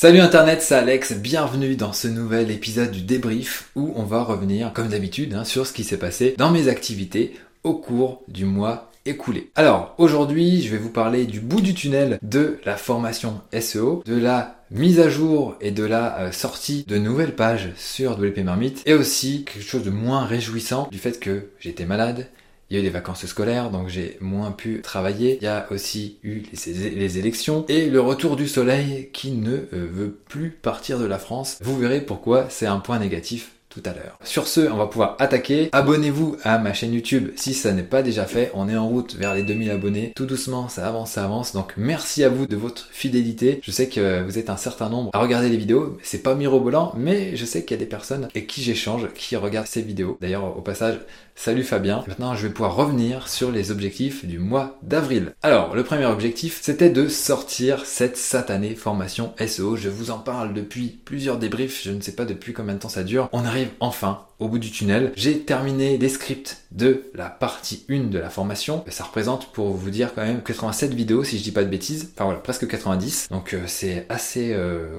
Salut Internet, c'est Alex, bienvenue dans ce nouvel épisode du débrief où on va revenir, comme d'habitude, hein, sur ce qui s'est passé dans mes activités au cours du mois écoulé. Alors aujourd'hui, je vais vous parler du bout du tunnel de la formation SEO, de la mise à jour et de la euh, sortie de nouvelles pages sur WP Marmite et aussi quelque chose de moins réjouissant du fait que j'étais malade il y a eu des vacances scolaires, donc j'ai moins pu travailler. Il y a aussi eu les, élections et le retour du soleil qui ne euh, veut plus partir de la France. Vous verrez pourquoi c'est un point négatif tout à l'heure. Sur ce, on va pouvoir attaquer. Abonnez-vous à ma chaîne YouTube si ça n'est pas déjà fait. On est en route vers les 2000 abonnés. Tout doucement, ça avance, ça avance. Donc merci à vous de votre fidélité. Je sais que vous êtes un certain nombre à regarder les vidéos. C'est pas mirobolant, mais je sais qu'il y a des personnes avec qui j'échange qui regardent ces vidéos. D'ailleurs, au passage, Salut Fabien. Maintenant, je vais pouvoir revenir sur les objectifs du mois d'avril. Alors, le premier objectif, c'était de sortir cette satanée formation SEO. Je vous en parle depuis plusieurs débriefs. Je ne sais pas depuis combien de temps ça dure. On arrive enfin au bout du tunnel. J'ai terminé les scripts de la partie 1 de la formation. Ça représente, pour vous dire quand même, 87 vidéos si je dis pas de bêtises. Enfin voilà, presque 90. Donc euh, c'est assez euh,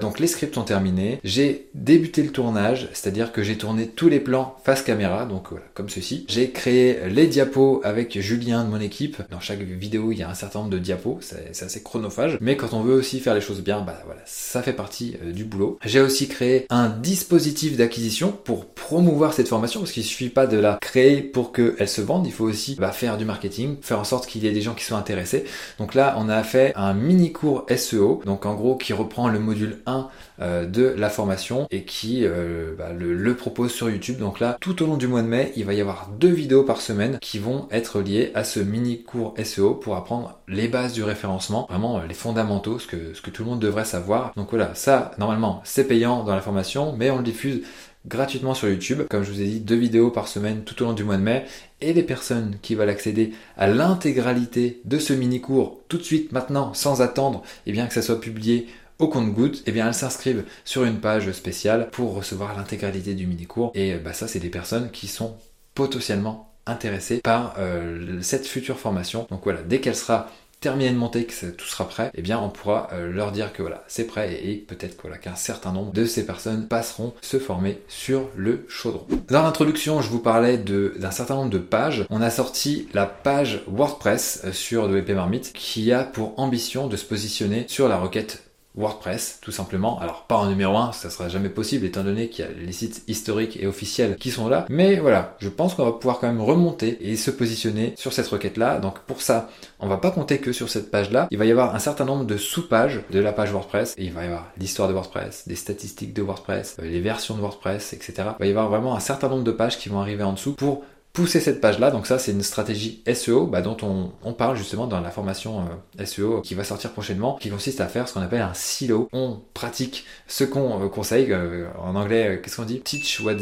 Donc les scripts sont terminés. J'ai débuté le tournage, c'est-à-dire que j'ai tourné tous les plans face caméra, donc voilà, comme ceci. J'ai créé les diapos avec Julien de mon équipe. Dans chaque vidéo, il y a un certain nombre de diapos. C'est assez chronophage. Mais quand on veut aussi faire les choses bien, bah voilà, ça fait partie euh, du boulot. J'ai aussi créé un dispositif d'acquisition pour promouvoir cette formation parce qu'il suffit pas de la créer pour qu'elle se vende, il faut aussi bah, faire du marketing, faire en sorte qu'il y ait des gens qui soient intéressés. Donc là, on a fait un mini cours SEO, donc en gros qui reprend le module 1 euh, de la formation et qui euh, bah, le, propose sur YouTube. Donc là, tout au long du mois de mai, il va y avoir deux vidéos par semaine qui vont être liées à ce mini cours SEO pour apprendre les bases du référencement, vraiment les fondamentaux, ce que, tout le monde devrait savoir. Donc voilà, ça, normalement, c'est payant dans la formation, mais on le diffuse gratuitement sur YouTube. Comme je vous ai dit, deux vidéos par semaine tout au long du mois de mai. Et les personnes qui veulent accéder à l'intégralité de ce mini-cours tout de suite, maintenant, sans attendre, et eh bien que ça soit publié au compte-goutte, et eh bien elles s'inscrivent sur une page spéciale pour recevoir l'intégralité du mini-cours. Et bah, ça, c'est des personnes qui sont potentiellement intéressées par euh, cette future formation. Donc voilà, dès qu'elle sera terminer de monter, que tout sera prêt, eh bien on pourra euh, leur dire que voilà, c'est prêt et, peut-être voilà, qu'un certain nombre de ces personnes passeront se former sur le chaudron. Dans l'introduction, je vous parlais d'un certain nombre de pages. On a sorti la page WordPress euh, sur WP Marmite qui a pour ambition de se positionner sur la requête WordPress, tout simplement. Alors, pas en numéro 1, ça sera jamais possible étant donné qu'il y a les sites historiques et officiels qui sont là. Mais voilà, je pense qu'on va pouvoir quand même remonter et se positionner sur cette requête-là. Donc, pour ça, on va pas compter que sur cette page-là. Il va y avoir un certain nombre de sous-pages de la page WordPress. Il va y avoir l'histoire de WordPress, des statistiques de WordPress, euh, les versions de WordPress, etc. Il va y avoir vraiment un certain nombre de pages qui vont arriver en dessous pour pousser cette page-là. Donc ça, c'est une stratégie SEO bah, dont on, parle justement dans la formation euh, SEO qui va sortir prochainement, qui consiste à faire ce qu'on appelle un silo. On pratique ce qu'on euh, conseille. Euh, en anglais, qu'est-ce qu'on dit? Teach what,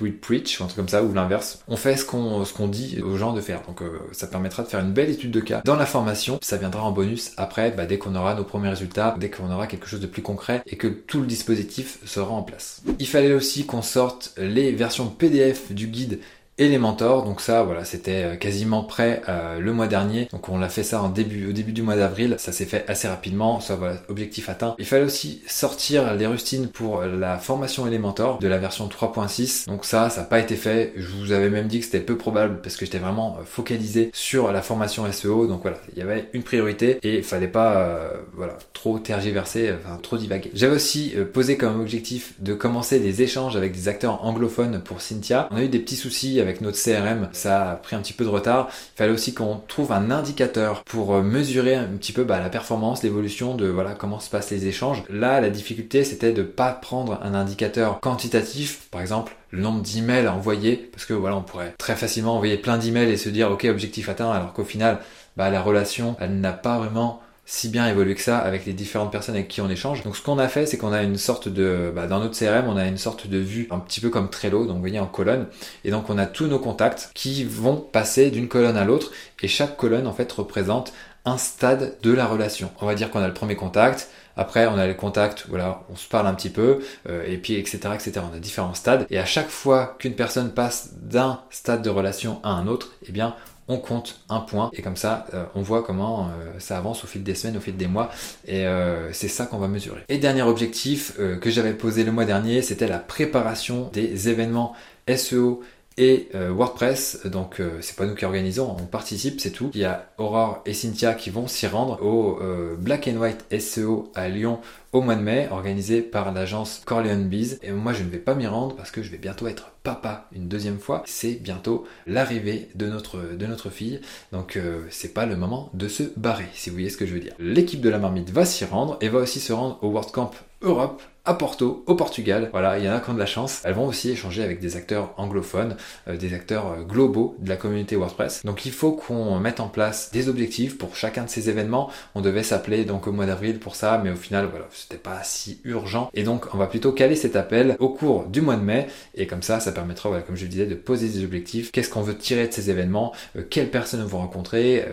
we preach, ou un truc comme ça, ou l'inverse. On fait ce qu'on ce dit aux gens de faire. Donc ça permettra de faire une belle étude de cas dans la formation. Ça viendra en bonus après, bah, dès qu'on aura nos premiers résultats, dès qu'on aura quelque chose de plus concret et que tout le dispositif sera en place. Il fallait aussi qu'on sorte les versions PDF du guide Elementor. Donc ça, voilà, c'était euh, quasiment prêt euh, le mois dernier. Donc on l'a fait ça en début, au début du mois d'avril. Ça s'est fait assez rapidement. Ça, voilà, objectif atteint. Il fallait aussi sortir les rustines pour la formation Elementor de la version 3.6. Donc ça, ça n'a pas été fait. Je vous avais même dit que c'était peu probable parce que j'étais vraiment euh, focalisé sur la formation SEO. Donc voilà, il y avait une priorité et il fallait pas, voilà, trop tergiverser, enfin trop divaguer. J'avais aussi posé comme objectif de commencer des échanges avec des acteurs anglophones pour Cynthia. On a eu des petits soucis avec notre CRM, ça a pris un petit peu de retard. Il fallait aussi qu'on trouve un indicateur pour euh, mesurer un petit peu bah, la performance, l'évolution de voilà comment se passent les échanges. Là, la difficulté, c'était de pas prendre un indicateur quantitatif, par exemple le nombre d'emails à envoyer, parce que voilà, on pourrait très facilement envoyer plein d'emails et se dire ok objectif atteint, alors qu'au final, bah, la relation, elle n'a pas vraiment si bien évolué que ça avec les différentes personnes avec qui on échange. Donc ce qu'on a fait, c'est qu'on a une sorte de, bah, dans notre CRM, on a une sorte de vue un petit peu comme Trello, donc vous voyez en colonne, et donc on a tous nos contacts qui vont passer d'une colonne à l'autre, et chaque colonne en fait représente un stade de la relation. On va dire qu'on a le premier contact, après, on a les contacts, voilà, on se parle un petit peu, euh, et puis etc., etc. On a différents stades, et à chaque fois qu'une personne passe d'un stade de relation à un autre, eh bien, on compte un point et comme ça euh, on voit comment euh, ça avance au fil des semaines, au fil des mois et euh, c'est ça qu'on va mesurer. Et dernier objectif que j'avais posé le mois dernier, c'était la préparation des événements SEO et WordPress. Donc c'est pas nous qui organisons, on participe, c'est tout. Il y a Aurore et Cynthia qui vont s'y rendre au Black and White SEO à Lyon au mois de mai, organisé par l'agence Corleone Bees. Et moi, je ne vais pas m'y rendre parce que je vais bientôt être papa une deuxième fois. C'est bientôt l'arrivée de notre, fille. Donc, euh, c'est pas le moment de se barrer, si vous voyez ce que je veux dire. L'équipe de la marmite va s'y rendre et va aussi se rendre au WordCamp Europe à Porto, au Portugal. Voilà, il y en a qui ont de la chance. Elles vont aussi échanger avec des acteurs anglophones, euh, des acteurs euh, globaux de la communauté WordPress. Donc il faut qu'on mette en place des objectifs pour chacun de ces événements. On devait s'appeler donc au mois d'avril pour ça, mais au final, voilà, c'était pas si urgent. Et donc on va plutôt caler cet appel au cours du mois de mai. Et comme ça, ça permettra, voilà, comme je le disais, de poser des objectifs. Qu'est-ce qu'on veut tirer de ces événements? Euh, Quelles personnes vont rencontrer?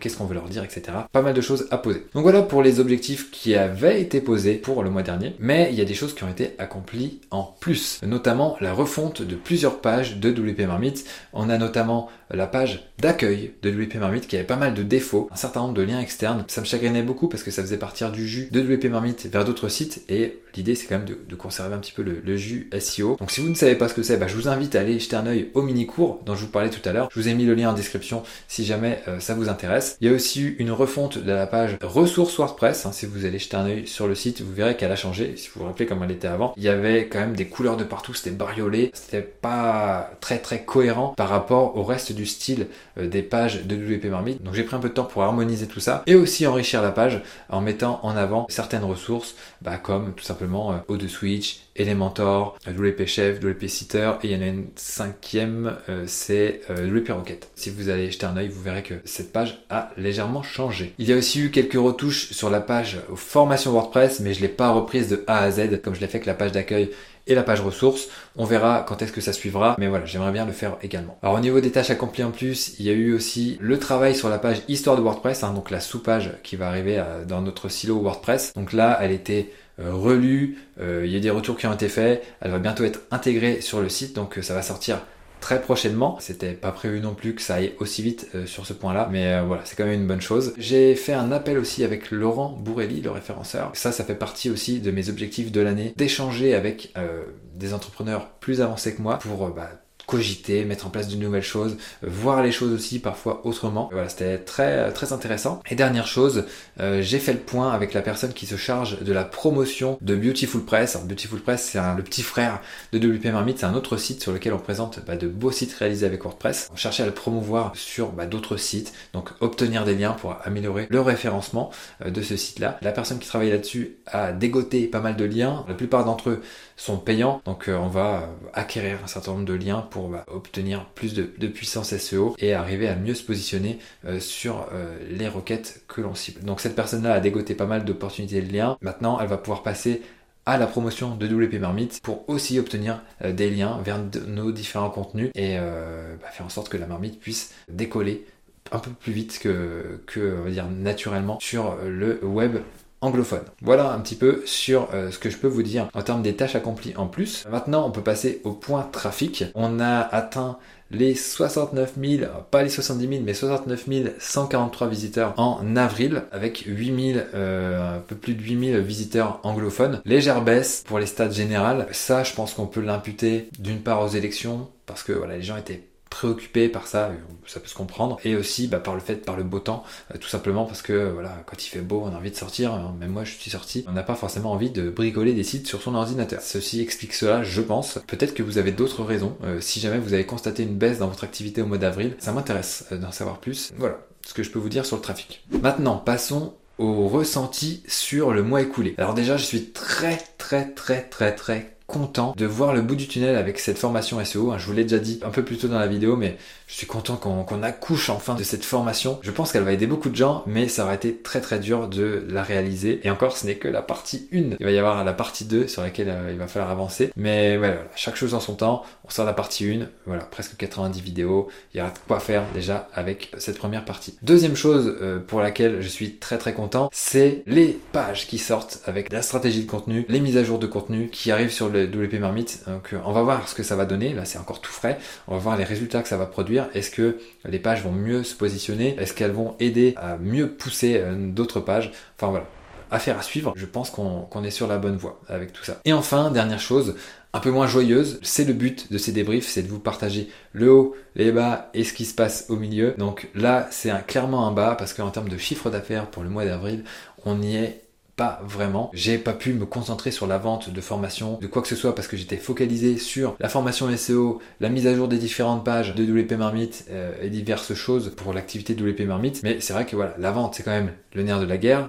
Qu'est-ce qu'on veut leur dire, etc. Pas mal de choses à poser. Donc voilà pour les objectifs qui avaient été posés pour le mois dernier. Mais il y a des choses qui ont été accomplies en plus, notamment la refonte de plusieurs pages de WP Marmite. On a notamment la page d'accueil de WP Marmite qui avait pas mal de défauts, un certain nombre de liens externes. Ça me chagrinait beaucoup parce que ça faisait partir du jus de WP Marmite vers d'autres sites et l'idée c'est quand même de, conserver un petit peu le, jus SEO. Donc si vous ne savez pas ce que c'est, bah, je vous invite à aller jeter un œil au mini cours dont je vous parlais tout à l'heure. Je vous ai mis le lien en description si jamais euh, ça vous intéresse. Il y a aussi eu une refonte de la page ressources WordPress. Hein. si vous allez jeter un œil sur le site, vous verrez qu'elle a changé. Vous rappelez comme elle était avant, il y avait quand même des couleurs de partout, c'était bariolé, c'était pas très très cohérent par rapport au reste du style euh, des pages de WP Marmite. Donc j'ai pris un peu de temps pour harmoniser tout ça et aussi enrichir la page en mettant en avant certaines ressources bah, comme tout simplement euh, de Switch, Elementor, WP Chef, WP Sitter et il y en a une cinquième, euh, c'est euh, WP Rocket. Si vous allez jeter un œil, vous verrez que cette page a légèrement changé. Il y a aussi eu quelques retouches sur la page formation WordPress, mais je l'ai pas reprise de A à Z comme je l'ai fait avec la page d'accueil et la page ressources. On verra quand est-ce que ça suivra, mais voilà, j'aimerais bien le faire également. Alors au niveau des tâches accomplies en plus, il y a eu aussi le travail sur la page histoire de WordPress, hein, donc la sous-page qui va arriver euh, dans notre silo WordPress. Donc là, elle était euh, relue, euh, il y a des retours qui ont été faits, elle va bientôt être intégrée sur le site, donc ça va sortir très prochainement. C'était pas prévu non plus que ça aille aussi vite euh, sur ce point-là, mais euh, voilà, c'est quand même une bonne chose. J'ai fait un appel aussi avec Laurent Bourrelli, le référenceur. Ça, ça fait partie aussi de mes objectifs de l'année, d'échanger avec euh, des entrepreneurs plus avancés que moi pour bah, cogiter, mettre en place de nouvelles choses, voir les choses aussi parfois autrement. Voilà, c'était très très intéressant. Et dernière chose, euh, j'ai fait le point avec la personne qui se charge de la promotion de Beautiful Press. Alors Beautiful Press, c'est le petit frère de WP Marmite, c'est un autre site sur lequel on présente bah, de beaux sites réalisés avec WordPress. On cherchait à le promouvoir sur bah, d'autres sites, donc obtenir des liens pour améliorer le référencement euh, de ce site-là. La personne qui travaille là-dessus a dégoté pas mal de liens. La plupart d'entre eux sont payants, donc euh, on va acquérir un certain nombre de liens pour bah, obtenir plus de, puissance SEO et arriver à mieux se positionner euh, sur euh, les requêtes que l'on cible. Donc cette personne-là a dégoté pas mal d'opportunités de liens. Maintenant, elle va pouvoir passer à la promotion de WP Marmite pour aussi obtenir euh, des liens vers nos différents contenus et bah, faire en sorte que la marmite puisse décoller un peu plus vite que, que on va dire naturellement sur le web anglophone. Voilà un petit peu sur euh, ce que je peux vous dire en termes des tâches accomplies en plus. Maintenant, on peut passer au point trafic. On a atteint les 69 000, pas les 70 000, mais 69 143 visiteurs en avril, avec 8 000, euh, un peu plus de 8 000 visiteurs anglophones. Légère baisse pour les stats générales. Ça, je pense qu'on peut l'imputer d'une part aux élections, parce que voilà, les gens étaient préoccupé par ça, ça peut se comprendre, et aussi bah, par le fait, par le beau temps, euh, tout simplement parce que voilà, quand il fait beau, on a envie de sortir, hein. même moi je suis sorti, on n'a pas forcément envie de bricoler des sites sur son ordinateur. Ceci explique cela, je pense. Peut-être que vous avez d'autres raisons. Euh, si jamais vous avez constaté une baisse dans votre activité au mois d'avril, ça m'intéresse euh, d'en savoir plus. Voilà ce que je peux vous dire sur le trafic. Maintenant, passons au ressenti sur le mois écoulé. Alors déjà, je suis très très très très très content de voir le bout du tunnel avec cette formation SEO. Hein. Je vous l'ai déjà dit un peu plus tôt dans la vidéo, mais je suis content qu'on accouche enfin de cette formation. Je pense qu'elle va aider beaucoup de gens, mais ça aurait été très très dur de la réaliser. Et encore, ce n'est que la partie 1. Il va y avoir la partie 2 sur laquelle euh, il va falloir avancer. Mais voilà, chaque chose en son temps. On sort la partie 1. Voilà, presque 90 vidéos. Il y aura de quoi faire déjà avec cette première partie. Deuxième chose euh, pour laquelle je suis très très content, c'est les pages qui sortent avec la stratégie de contenu, les mises à jour de contenu qui arrivent sur le WP Marmite. Donc on va voir ce que ça va donner. Là c'est encore tout frais. On va voir les résultats que ça va produire. Est-ce que les pages vont mieux se positionner? Est-ce qu'elles vont aider à mieux pousser d'autres pages? Enfin voilà affaire à suivre. Je pense qu'on est sur la bonne voie avec tout ça. Et enfin, dernière chose, un peu moins joyeuse, c'est le but de ces débriefs, c'est de vous partager le haut, les bas et ce qui se passe au milieu. Donc là, c'est clairement un bas parce qu'en termes de chiffre d'affaires pour le mois d'avril, on n'y est pas vraiment. J'ai pas pu me concentrer sur la vente de formation, de quoi que ce soit, parce que j'étais focalisé sur la formation SEO, la mise à jour des différentes pages de WP Marmite euh, et diverses choses pour l'activité de WP Marmite. Mais c'est vrai que voilà, la vente, c'est quand même le nerf de la guerre.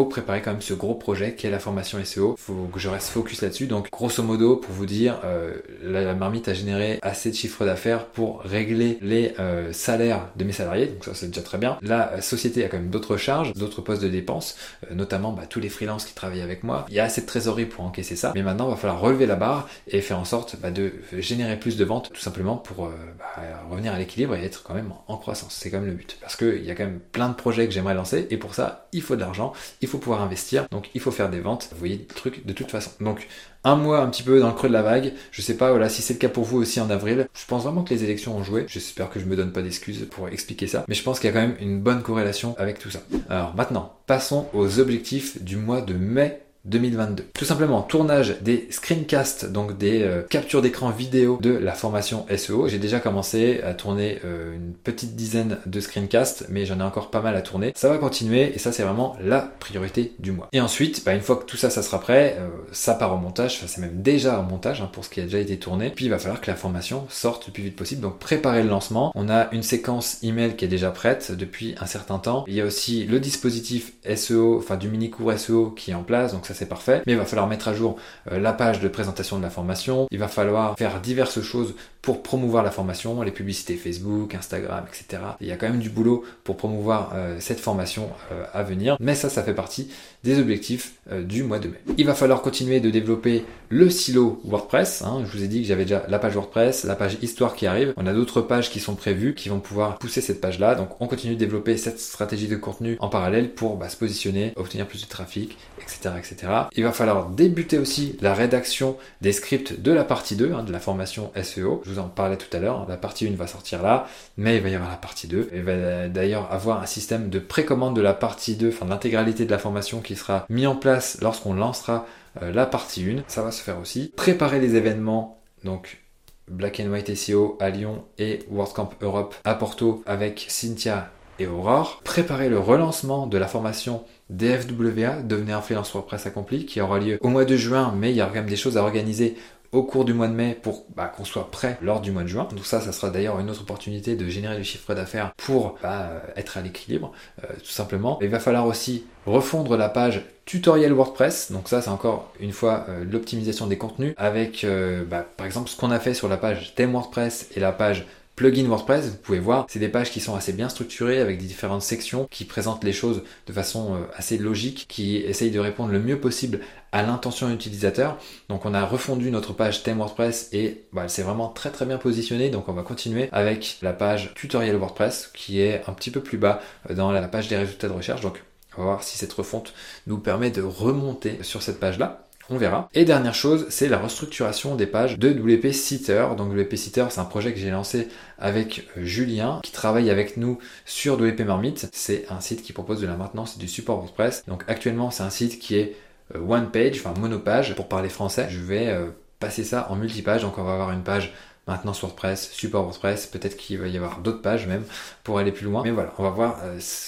Préparer quand même ce gros projet qui est la formation SEO. Faut que je reste focus là-dessus. Donc, grosso modo, pour vous dire, euh, la, marmite a généré assez de chiffre d'affaires pour régler les euh, salaires de mes salariés. Donc ça, c'est déjà très bien. La société a quand même d'autres charges, d'autres postes de dépenses, euh, notamment bah, tous les freelances qui travaillent avec moi. Il y a assez de trésorerie pour encaisser ça. Mais maintenant, il va falloir relever la barre et faire en sorte bah, de générer plus de ventes, tout simplement pour bah, revenir à l'équilibre et être quand même en croissance. C'est quand même le but. Parce qu'il y a quand même plein de projets que j'aimerais lancer et pour ça, il faut de l'argent il faut pouvoir investir, donc il faut faire des ventes. Vous voyez le truc de toute façon. Donc un mois un petit peu dans le creux de la vague. Je sais pas voilà si c'est le cas pour vous aussi en avril. Je pense vraiment que les élections ont joué. J'espère que je me donne pas d'excuses pour expliquer ça, mais je pense qu'il y a quand même une bonne corrélation avec tout ça. Alors maintenant, passons aux objectifs du mois de mai 2022. Tout simplement, tournage des screencasts, donc des euh, captures d'écran vidéo de la formation SEO. J'ai déjà commencé à tourner euh, une petite dizaine de screencasts, mais j'en ai encore pas mal à tourner. Ça va continuer et ça c'est vraiment la priorité du mois. Et ensuite, bah, une fois que tout ça, ça sera prêt, euh, ça part au montage, enfin, c'est même déjà au montage hein, pour ce qui a déjà été tourné. Puis il va falloir que la formation sorte le plus vite possible, donc préparer le lancement. On a une séquence email qui est déjà prête depuis un certain temps. Il y a aussi le dispositif SEO, enfin du mini cours SEO qui est en place, donc c'est parfait, mais il va falloir mettre à jour euh, la page de présentation de la formation, il va falloir faire diverses choses pour promouvoir la formation, les publicités Facebook, Instagram, etc. Il y a quand même du boulot pour promouvoir euh, cette formation euh, à venir, mais ça, ça fait partie des objectifs du mois de mai. Il va falloir continuer de développer le silo WordPress. Hein. Je vous ai dit que j'avais déjà la page WordPress, la page histoire qui arrive. On a d'autres pages qui sont prévues, qui vont pouvoir pousser cette page-là. Donc on continue de développer cette stratégie de contenu en parallèle pour bah, se positionner, obtenir plus de trafic, etc., etc. Il va falloir débuter aussi la rédaction des scripts de la partie 2, hein, de la formation SEO. Vous en parlais tout à l'heure, la partie 1 va sortir là, mais il va y avoir la partie 2. Il va d'ailleurs avoir un système de précommande de la partie 2, enfin de l'intégralité de la formation qui sera mis en place lorsqu'on lancera euh, la partie 1. Ça va se faire aussi. Préparer les événements, donc Black and White SEO à Lyon et WordCamp Europe à Porto avec Cynthia et Aurore. Préparer le relancement de la formation DFWA, devenir un freelance WordPress accompli, qui aura lieu au mois de juin, mais il y aura quand même des choses à organiser au cours du mois de mai pour bah, qu'on soit prêt lors du mois de juin. Donc ça, ça sera d'ailleurs une autre opportunité de générer du chiffre d'affaires pour bah, être à l'équilibre, euh, tout simplement. Il va falloir aussi refondre la page tutoriel WordPress. Donc ça, c'est encore une fois euh, l'optimisation des contenus avec, euh, bah, par exemple, ce qu'on a fait sur la page thème WordPress et la page plugin WordPress, vous pouvez voir, c'est des pages qui sont assez bien structurées avec des différentes sections qui présentent les choses de façon euh, assez logique, qui essayent de répondre le mieux possible à l'intention utilisateur. Donc on a refondu notre page thème WordPress et bah, elle s'est vraiment très très bien positionnée. Donc on va continuer avec la page tutoriel WordPress qui est un petit peu plus bas euh, dans la page des résultats de recherche. Donc on va voir si cette refonte nous permet de remonter sur cette page là. On verra. Et dernière chose, c'est la restructuration des pages de WP Sitter. Donc WP Sitter, c'est un projet que j'ai lancé avec euh, Julien, qui travaille avec nous sur WP Marmite. C'est un site qui propose de la maintenance et du support WordPress. Donc actuellement, c'est un site qui est euh, one page, enfin monopage pour parler français. Je vais euh, passer ça en multipage. Donc on va avoir une page maintenant WordPress, support WordPress, peut-être qu'il va y avoir d'autres pages même pour aller plus loin. Mais voilà, on va voir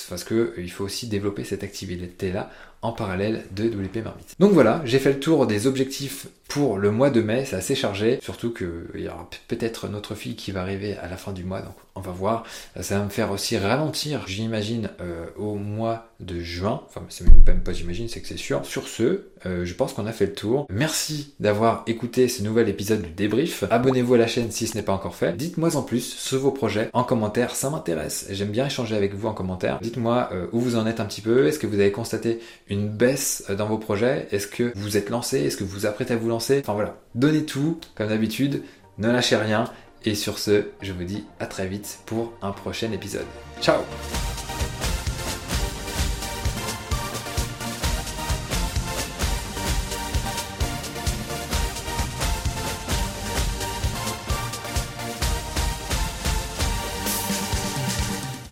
parce que il faut aussi développer cette activité là en parallèle de WP Marmite. Donc voilà, j'ai fait le tour des objectifs pour le mois de mai, c'est assez chargé, surtout qu'il y aura peut-être notre fille qui va arriver à la fin du mois, donc on va voir. Ça va me faire aussi ralentir, j'imagine, euh, au mois de juin, enfin c'est même pas j'imagine, c'est que c'est sûr. Sur ce, euh, je pense qu'on a fait le tour. Merci d'avoir écouté ce nouvel épisode du débrief. Abonnez-vous à la chaîne si ce n'est pas encore fait. Dites-moi en plus sur vos projets en commentaire, ça m'intéresse. J'aime bien échanger avec vous en commentaire. Dites-moi euh, où vous en êtes un petit peu, est-ce que vous avez constaté une baisse dans vos projets, est-ce que vous êtes lancé, est-ce que vous vous apprêtez à vous lancer? Enfin voilà, donnez tout, comme d'habitude, ne lâchez rien. Et sur ce, je vous dis à très vite pour un prochain épisode. Ciao